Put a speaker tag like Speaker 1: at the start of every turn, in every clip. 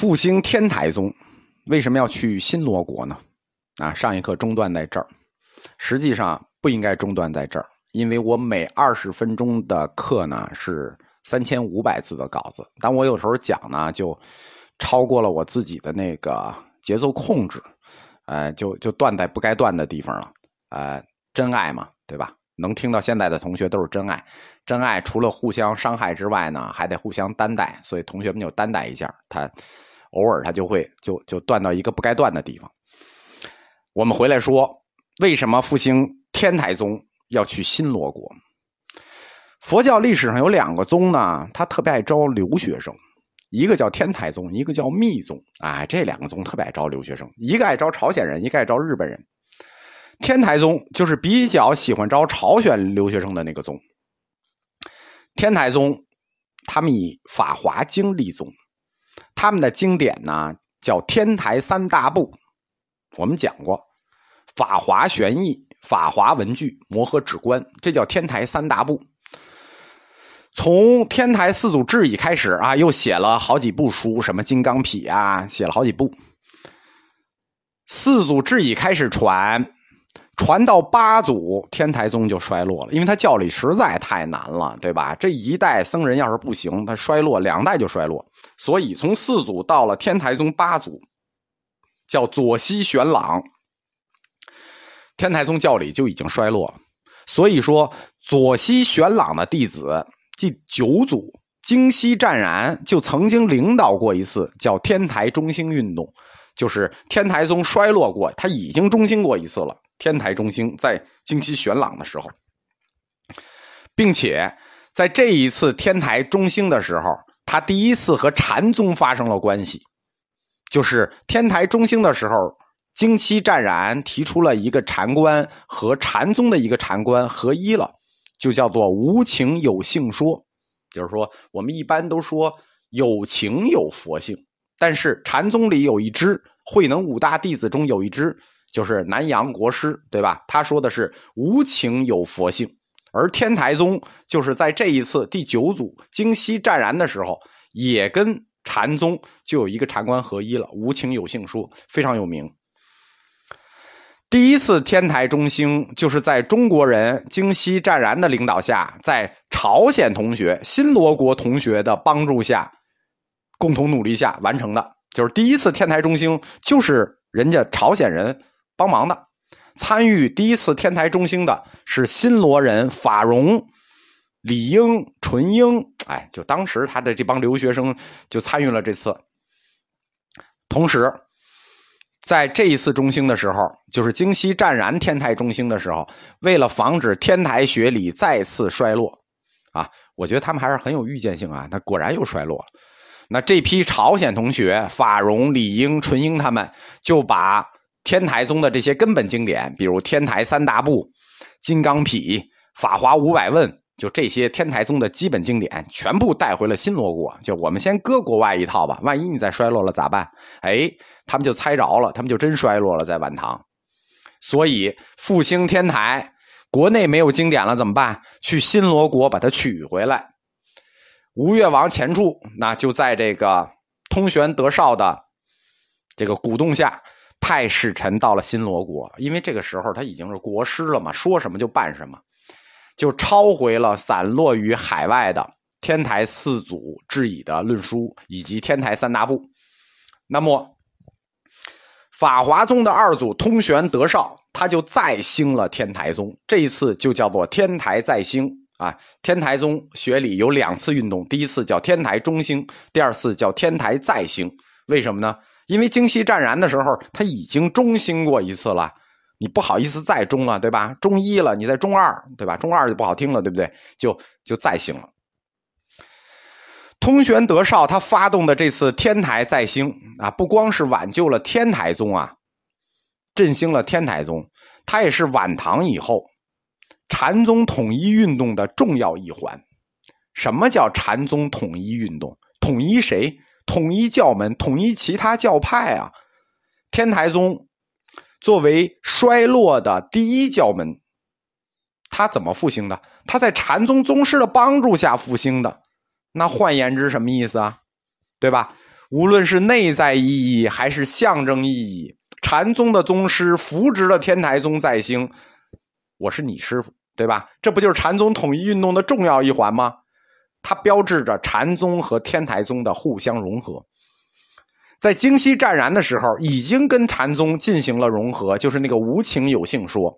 Speaker 1: 复兴天台宗为什么要去新罗国呢？啊，上一课中断在这儿，实际上不应该中断在这儿，因为我每二十分钟的课呢是三千五百字的稿子，但我有时候讲呢就超过了我自己的那个节奏控制，呃，就就断在不该断的地方了，呃，真爱嘛，对吧？能听到现在的同学都是真爱，真爱除了互相伤害之外呢，还得互相担待，所以同学们就担待一下，他偶尔他就会就就断到一个不该断的地方。我们回来说，为什么复兴天台宗要去新罗国？佛教历史上有两个宗呢，他特别爱招留学生，一个叫天台宗，一个叫密宗。哎，这两个宗特别爱招留学生，一个爱招朝鲜人，一个爱招日本人。天台宗就是比较喜欢招朝鲜留学生的那个宗。天台宗，他们以《法华经》立宗，他们的经典呢叫天台三大部。我们讲过，《法华玄义》《法华文具》《摩诃止观》，这叫天台三大部。从天台四祖智已开始啊，又写了好几部书，什么《金刚毗》啊，写了好几部。四祖智已开始传。传到八祖，天台宗就衰落了，因为他教理实在太难了，对吧？这一代僧人要是不行，他衰落，两代就衰落。所以从四祖到了天台宗八祖，叫左西玄朗，天台宗教理就已经衰落了。所以说，左西玄朗的弟子，即九祖京西湛然，就曾经领导过一次叫天台中兴运动，就是天台宗衰落过，他已经中兴过一次了。天台中兴在京西玄朗的时候，并且在这一次天台中兴的时候，他第一次和禅宗发生了关系。就是天台中兴的时候，京西湛然提出了一个禅观和禅宗的一个禅观合一了，就叫做无情有性说。就是说，我们一般都说有情有佛性，但是禅宗里有一支慧能五大弟子中有一支。就是南阳国师，对吧？他说的是无情有佛性，而天台宗就是在这一次第九祖京西湛然的时候，也跟禅宗就有一个禅观合一了，无情有性说非常有名。第一次天台中兴，就是在中国人京西湛然的领导下，在朝鲜同学、新罗国同学的帮助下，共同努力下完成的。就是第一次天台中兴，就是人家朝鲜人。帮忙的，参与第一次天台中兴的是新罗人法荣、李英、纯英，哎，就当时他的这帮留学生就参与了这次。同时，在这一次中兴的时候，就是京西湛然天台中兴的时候，为了防止天台学理再次衰落，啊，我觉得他们还是很有预见性啊。那果然又衰落了。那这批朝鲜同学法荣、李英、纯英他们就把。天台宗的这些根本经典，比如天台三大部、金刚毗、法华五百问，就这些天台宗的基本经典，全部带回了新罗国。就我们先搁国外一套吧，万一你再衰落了咋办？哎，他们就猜着了，他们就真衰落了，在晚唐。所以复兴天台，国内没有经典了怎么办？去新罗国把它取回来。吴越王钱俶，那就在这个通玄德绍的这个鼓动下。派使臣到了新罗国，因为这个时候他已经是国师了嘛，说什么就办什么，就抄回了散落于海外的天台四祖致以的论书以及天台三大部。那么，法华宗的二祖通玄德绍，他就再兴了天台宗，这一次就叫做天台再兴啊。天台宗学里有两次运动，第一次叫天台中兴，第二次叫天台再兴。为什么呢？因为京西湛然的时候，他已经中兴过一次了，你不好意思再中了，对吧？中一了，你再中二，对吧？中二就不好听了，对不对？就就再兴了。通玄德绍他发动的这次天台再兴啊，不光是挽救了天台宗啊，振兴了天台宗，他也是晚唐以后禅宗统一运动的重要一环。什么叫禅宗统一运动？统一谁？统一教门，统一其他教派啊！天台宗作为衰落的第一教门，他怎么复兴的？他在禅宗宗师的帮助下复兴的。那换言之，什么意思啊？对吧？无论是内在意义还是象征意义，禅宗的宗师扶植了天台宗再兴，我是你师傅，对吧？这不就是禅宗统一运动的重要一环吗？它标志着禅宗和天台宗的互相融合。在京西湛然的时候，已经跟禅宗进行了融合，就是那个无情有性说。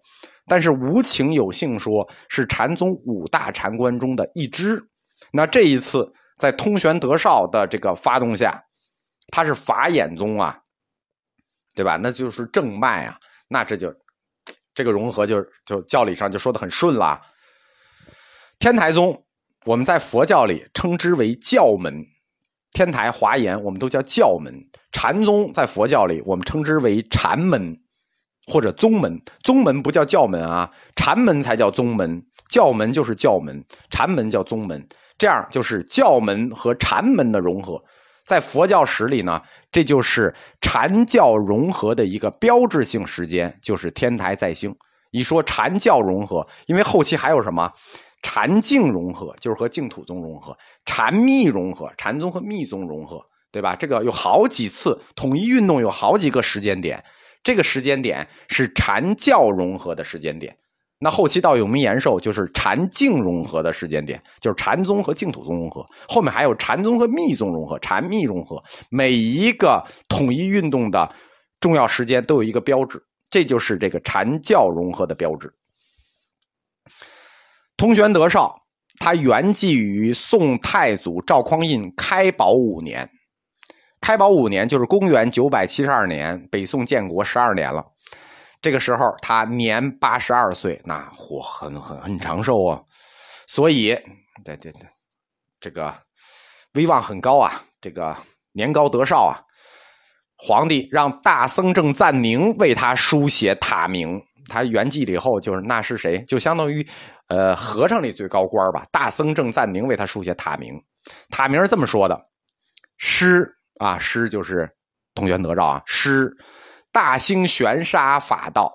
Speaker 1: 但是无情有性说是禅宗五大禅观中的一支。那这一次在通玄德绍的这个发动下，他是法眼宗啊，对吧？那就是正脉啊，那这就这个融合就就教理上就说的很顺了。天台宗我们在佛教里称之为教门。天台、华严，我们都叫教门；禅宗在佛教里，我们称之为禅门或者宗门。宗门不叫教门啊，禅门才叫宗门。教门就是教门，禅门叫宗门。这样就是教门和禅门的融合。在佛教史里呢，这就是禅教融合的一个标志性时间，就是天台再兴。一说禅教融合，因为后期还有什么？禅净融合就是和净土宗融合，禅密融合，禅宗和密宗融合，对吧？这个有好几次统一运动，有好几个时间点，这个时间点是禅教融合的时间点。那后期到永明延寿就是禅净融合的时间点，就是禅宗和净土宗融合。后面还有禅宗和密宗融合，禅密融合。每一个统一运动的重要时间都有一个标志，这就是这个禅教融合的标志。通玄德绍，他圆寂于宋太祖赵匡胤开宝五年。开宝五年就是公元九百七十二年，北宋建国十二年了。这个时候他年八十二岁，那活很很很长寿啊。所以，对对对，这个威望很高啊。这个年高德少啊，皇帝让大僧正赞宁为他书写塔名。他圆寂了以后，就是那是谁？就相当于。呃，和尚里最高官吧，大僧正赞宁为他书写塔名，塔名是这么说的：师啊，师就是同玄德照啊，师大兴玄沙法道，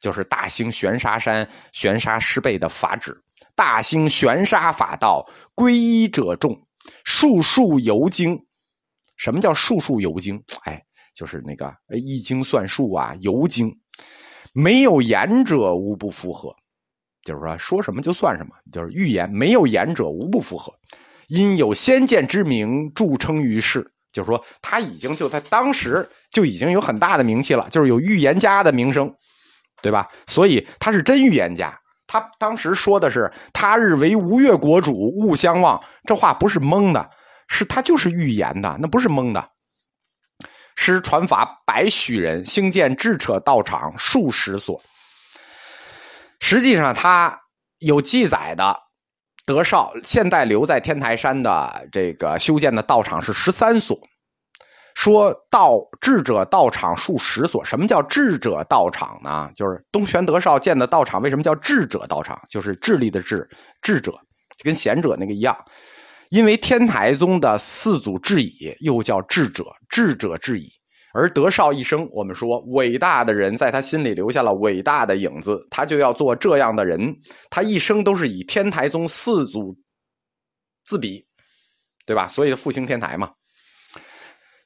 Speaker 1: 就是大兴玄沙山玄沙师辈的法旨。大兴玄沙法道，皈依者众，数数游经。什么叫数数游经？哎，就是那个易经算术啊，游经，没有言者无不符合。就是说，说什么就算什么，就是预言没有言者无不符合，因有先见之明著称于世。就是说，他已经就在当时就已经有很大的名气了，就是有预言家的名声，对吧？所以他是真预言家。他当时说的是“他日为吴越国主，勿相忘”，这话不是蒙的，是他就是预言的，那不是蒙的。师传法百许人，兴建智扯道场数十所。实际上，他有记载的德绍现在留在天台山的这个修建的道场是十三所，说道智者道场数十所。什么叫智者道场呢？就是东玄德绍建的道场，为什么叫智者道场？就是智力的智，智者跟贤者那个一样，因为天台宗的四祖智已又叫智者，智者智已。而德绍一生，我们说伟大的人在他心里留下了伟大的影子，他就要做这样的人。他一生都是以天台宗四祖自比，对吧？所以复兴天台嘛，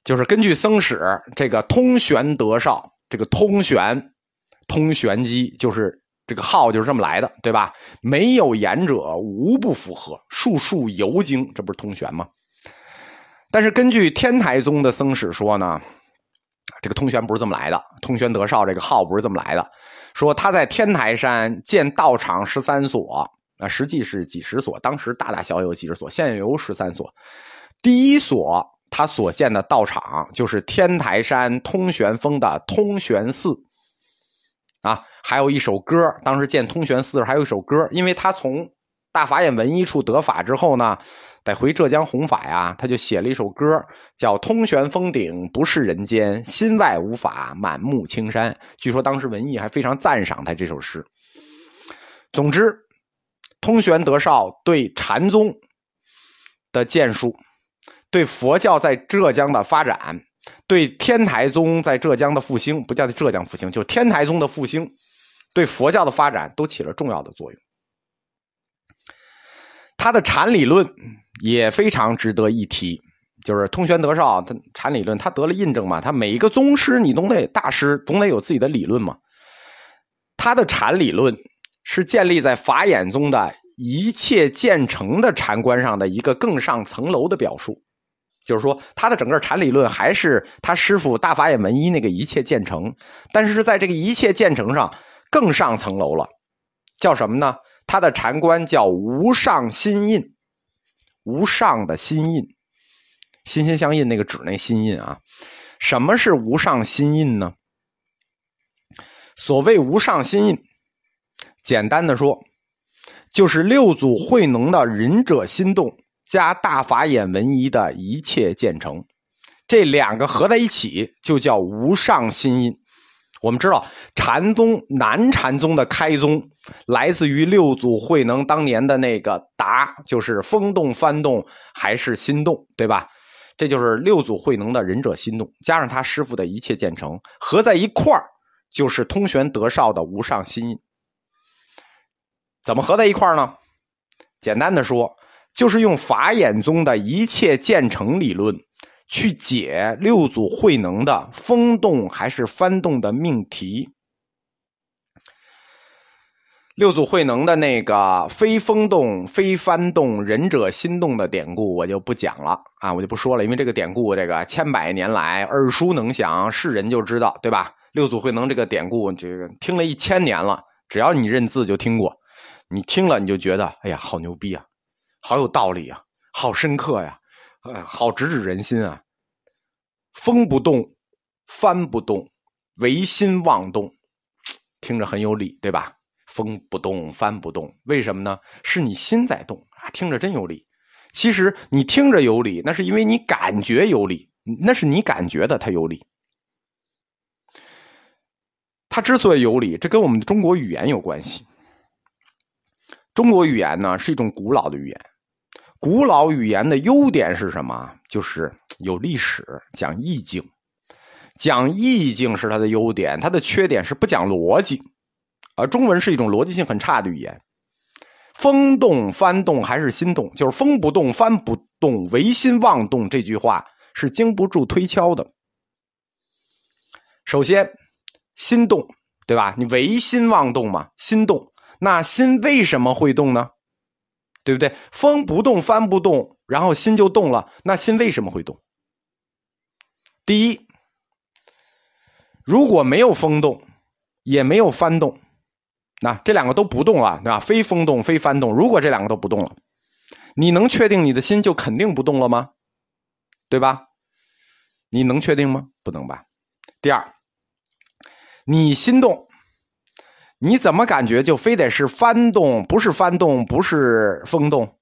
Speaker 1: 就是根据僧史这个通玄德绍，这个通玄通玄机，就是这个号就是这么来的，对吧？没有言者无不符合，数数游经，这不是通玄吗？但是根据天台宗的僧史说呢。这个通玄不是这么来的，通玄德绍这个号不是这么来的。说他在天台山建道场十三所，啊，实际是几十所，当时大大小小有几十所，现有十三所。第一所他所建的道场就是天台山通玄峰的通玄寺，啊，还有一首歌，当时建通玄寺还有一首歌，因为他从大法眼文一处得法之后呢。得回浙江弘法呀，他就写了一首歌，叫《通玄峰顶不是人间，心外无法满目青山》。据说当时文艺还非常赞赏他这首诗。总之，通玄德绍对禅宗的建树，对佛教在浙江的发展，对天台宗在浙江的复兴，不叫浙江复兴，就天台宗的复兴，对佛教的发展都起了重要的作用。他的禅理论。也非常值得一提就是通玄德绍，他禅理论，他得了印证嘛。他每一个宗师，你总得大师总得有自己的理论嘛。他的禅理论是建立在法眼宗的一切建成的禅观上的一个更上层楼的表述，就是说，他的整个禅理论还是他师傅大法眼文一那个一切建成，但是在这个一切建成上更上层楼了，叫什么呢？他的禅观叫无上心印，无上的心印。心心相印，那个指那心印啊？什么是无上心印呢？所谓无上心印，简单的说，就是六祖慧能的仁者心动加大法眼文一的一切建成，这两个合在一起就叫无上心印。我们知道禅宗南禅宗的开宗来自于六祖慧能当年的那个答，就是风动幡动还是心动，对吧？这就是六祖慧能的仁者心动，加上他师傅的一切建成，合在一块儿，就是通玄德绍的无上心。怎么合在一块儿呢？简单的说，就是用法眼宗的一切建成理论去解六祖慧能的风动还是翻动的命题。六祖慧能的那个“非风动，非翻动，仁者心动”的典故，我就不讲了啊，我就不说了，因为这个典故，这个千百年来耳熟能详，是人就知道，对吧？六祖慧能这个典故，这个听了一千年了，只要你认字就听过，你听了你就觉得，哎呀，好牛逼啊，好有道理啊，好深刻呀，哎，好直指人心啊！风不动，帆不动，唯心妄动，听着很有理，对吧？风不动，帆不动，为什么呢？是你心在动啊！听着真有理。其实你听着有理，那是因为你感觉有理，那是你感觉的，它有理。它之所以有理，这跟我们的中国语言有关系。中国语言呢是一种古老的语言，古老语言的优点是什么？就是有历史，讲意境，讲意境是它的优点，它的缺点是不讲逻辑。而中文是一种逻辑性很差的语言，风动翻动还是心动，就是风不动翻不动，唯心妄动。这句话是经不住推敲的。首先，心动，对吧？你唯心妄动嘛，心动，那心为什么会动呢？对不对？风不动翻不动，然后心就动了，那心为什么会动？第一，如果没有风动，也没有翻动。那这两个都不动了，对吧？非风动，非翻动。如果这两个都不动了，你能确定你的心就肯定不动了吗？对吧？你能确定吗？不能吧。第二，你心动，你怎么感觉就非得是翻动？不是翻动，不是风动。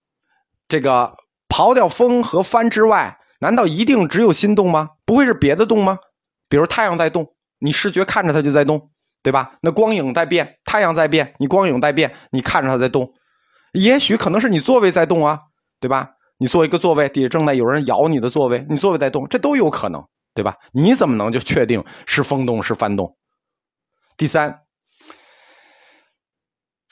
Speaker 1: 这个刨掉风和翻之外，难道一定只有心动吗？不会是别的动吗？比如太阳在动，你视觉看着它就在动。对吧？那光影在变，太阳在变，你光影在变，你看着它在动，也许可能是你座位在动啊，对吧？你坐一个座位，底下正在有人咬你的座位，你座位在动，这都有可能，对吧？你怎么能就确定是风动是翻动？第三，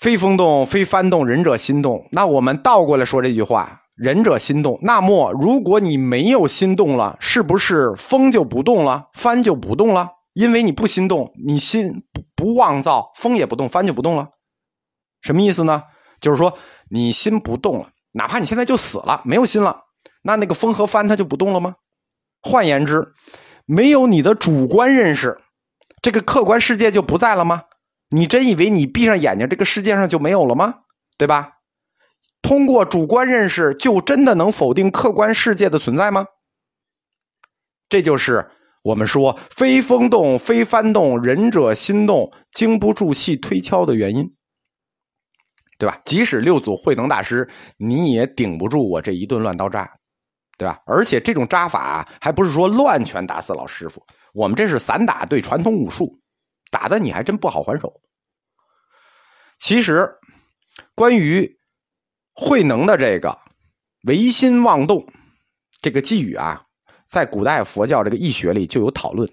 Speaker 1: 非风动非幡动，仁者心动。那我们倒过来说这句话，仁者心动。那么如果你没有心动了，是不是风就不动了，幡就不动了？因为你不心动，你心不不妄造，风也不动，帆就不动了。什么意思呢？就是说你心不动了，哪怕你现在就死了，没有心了，那那个风和帆它就不动了吗？换言之，没有你的主观认识，这个客观世界就不在了吗？你真以为你闭上眼睛，这个世界上就没有了吗？对吧？通过主观认识，就真的能否定客观世界的存在吗？这就是。我们说，非风动，非翻动，仁者心动，经不住细推敲的原因，对吧？即使六祖慧能大师，你也顶不住我这一顿乱刀扎，对吧？而且这种扎法还不是说乱拳打死老师傅，我们这是散打对传统武术，打的你还真不好还手。其实，关于慧能的这个唯心妄动这个寄语啊。在古代佛教这个易学里就有讨论，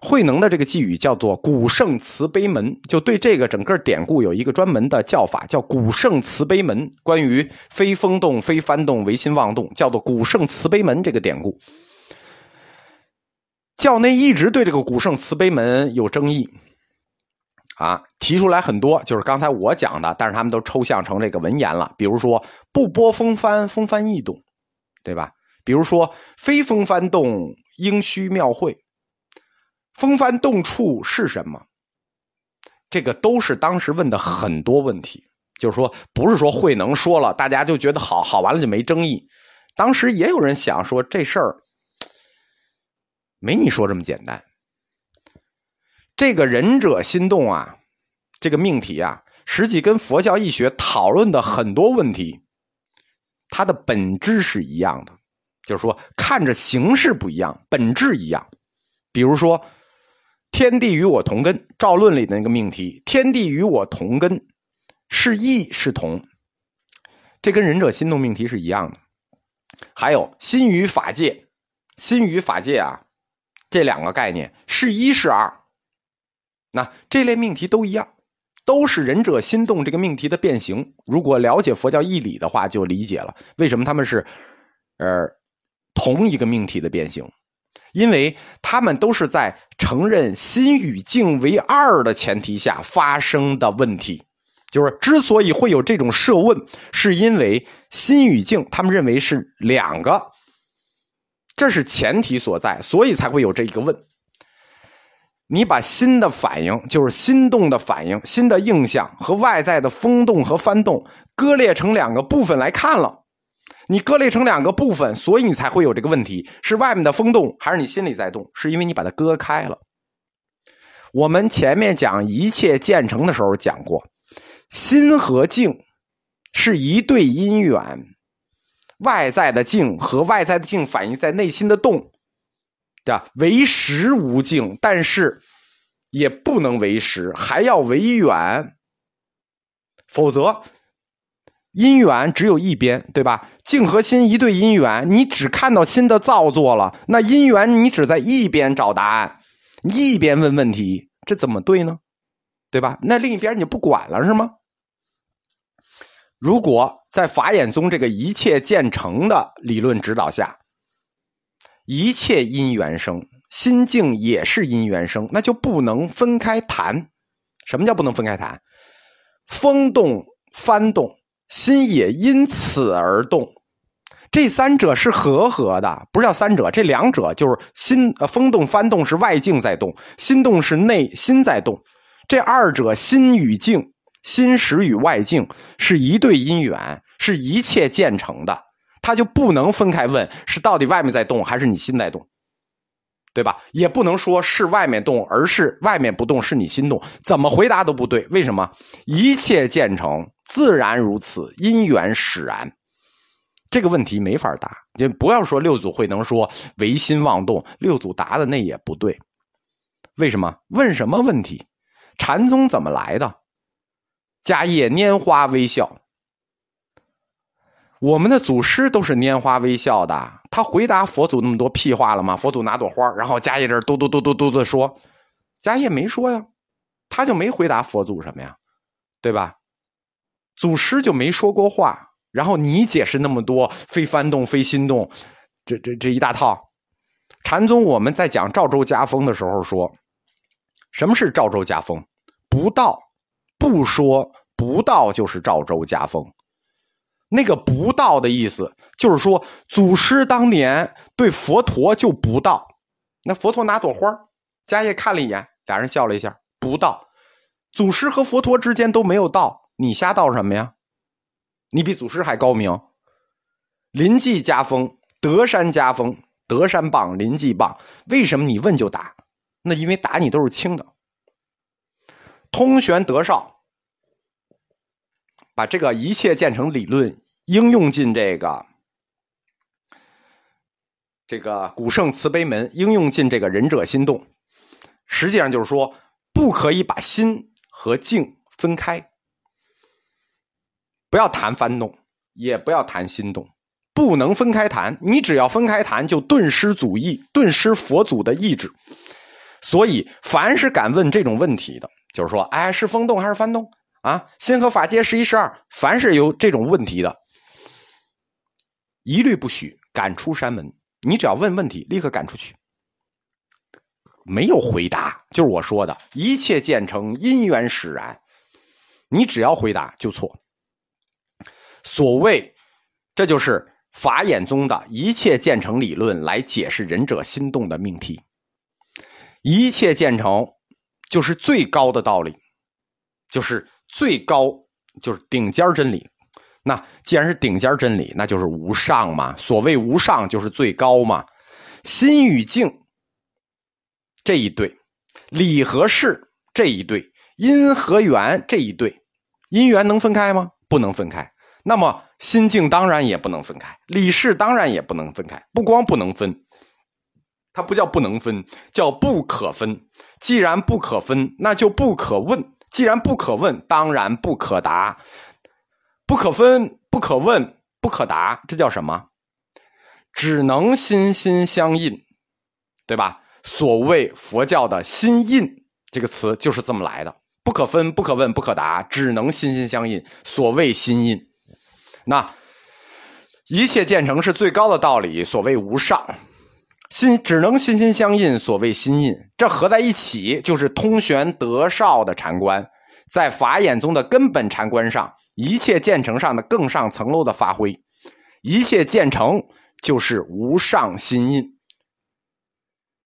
Speaker 1: 慧能的这个寄语叫做“古圣慈悲门”，就对这个整个典故有一个专门的叫法，叫“古圣慈悲门”。关于非风动、非幡动、唯心妄动，叫做“古圣慈悲门”这个典故。教内一直对这个“古圣慈悲门”有争议，啊，提出来很多，就是刚才我讲的，但是他们都抽象成这个文言了。比如说“不波风帆，风帆易动”，对吧？比如说“非风帆动，应须妙会”。风帆动处是什么？这个都是当时问的很多问题，就是说，不是说慧能说了，大家就觉得好好完了就没争议。当时也有人想说这事儿没你说这么简单。这个仁者心动啊，这个命题啊，实际跟佛教义学讨论的很多问题，它的本质是一样的，就是说看着形式不一样，本质一样。比如说。天地与我同根，赵论里的那个命题，天地与我同根，是异是同，这跟仁者心动命题是一样的。还有心与法界，心与法界啊，这两个概念是一是二，那这类命题都一样，都是仁者心动这个命题的变形。如果了解佛教义理的话，就理解了为什么他们是呃同一个命题的变形。因为他们都是在承认心与境为二的前提下发生的问题，就是之所以会有这种设问，是因为心与境他们认为是两个，这是前提所在，所以才会有这一个问。你把心的反应，就是心动的反应、心的印象和外在的风动和翻动割裂成两个部分来看了。你割裂成两个部分，所以你才会有这个问题：是外面的风动，还是你心里在动？是因为你把它割开了。我们前面讲一切建成的时候讲过，心和境是一对因缘，外在的境和外在的境反映在内心的动，对吧？为实无境，但是也不能为实，还要为远，否则。因缘只有一边，对吧？境和心一对因缘，你只看到心的造作了，那因缘你只在一边找答案，一边问问题，这怎么对呢？对吧？那另一边你不管了是吗？如果在法眼宗这个一切建成的理论指导下，一切因缘生，心境也是因缘生，那就不能分开谈。什么叫不能分开谈？风动、翻动。心也因此而动，这三者是合合的，不是叫三者，这两者就是心呃风动翻动是外境在动，心动是内心在动，这二者心与境、心识与外境是一对因缘，是一切建成的，他就不能分开问是到底外面在动还是你心在动，对吧？也不能说是外面动，而是外面不动是你心动，怎么回答都不对，为什么？一切建成。自然如此，因缘使然。这个问题没法答，就不要说六祖慧能说唯心妄动，六祖答的那也不对。为什么？问什么问题？禅宗怎么来的？迦叶拈花微笑。我们的祖师都是拈花微笑的。他回答佛祖那么多屁话了吗？佛祖拿朵花，然后迦叶这嘟嘟嘟嘟嘟的说，迦叶没说呀，他就没回答佛祖什么呀，对吧？祖师就没说过话，然后你解释那么多非翻动非心动，这这这一大套。禅宗我们在讲赵州家风的时候说，什么是赵州家风？不道，不说不道就是赵州家风。那个不道的意思就是说，祖师当年对佛陀就不道。那佛陀拿朵花，迦叶看了一眼，俩人笑了一下，不道。祖师和佛陀之间都没有道。你瞎道什么呀？你比祖师还高明。临济家风，德山家风，德山棒，临济棒。为什么你问就打？那因为打你都是轻的。通玄德绍把这个一切建成理论应用进这个这个古圣慈悲门，应用进这个仁者心动。实际上就是说，不可以把心和境分开。不要谈翻动，也不要谈心动，不能分开谈。你只要分开谈，就顿失祖意，顿失佛祖的意志。所以，凡是敢问这种问题的，就是说，哎，是风动还是幡动啊？心和法界十一十二，凡是有这种问题的，一律不许赶出山门。你只要问问题，立刻赶出去。没有回答，就是我说的，一切建成因缘使然。你只要回答就错。所谓，这就是法眼宗的一切建成理论来解释仁者心动的命题。一切建成就是最高的道理，就是最高，就是顶尖真理。那既然是顶尖真理，那就是无上嘛。所谓无上，就是最高嘛。心与境这一对，理和事这一对，因和缘这一对，因缘能分开吗？不能分开。那么心境当然也不能分开，理事当然也不能分开。不光不能分，它不叫不能分，叫不可分。既然不可分，那就不可问。既然不可问，当然不可答。不可分，不可问，不可答，这叫什么？只能心心相印，对吧？所谓佛教的心印这个词就是这么来的。不可分，不可问，不可答，只能心心相印。所谓心印。那一切建成是最高的道理，所谓无上心，只能心心相印，所谓心印。这合在一起就是通玄德绍的禅观，在法眼宗的根本禅观上，一切建成上的更上层楼的发挥，一切建成就是无上心印。